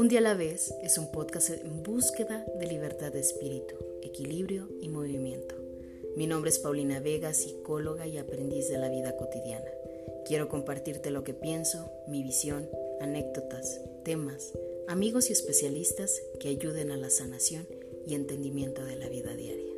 Un día a la vez es un podcast en búsqueda de libertad de espíritu, equilibrio y movimiento. Mi nombre es Paulina Vega, psicóloga y aprendiz de la vida cotidiana. Quiero compartirte lo que pienso, mi visión, anécdotas, temas, amigos y especialistas que ayuden a la sanación y entendimiento de la vida diaria.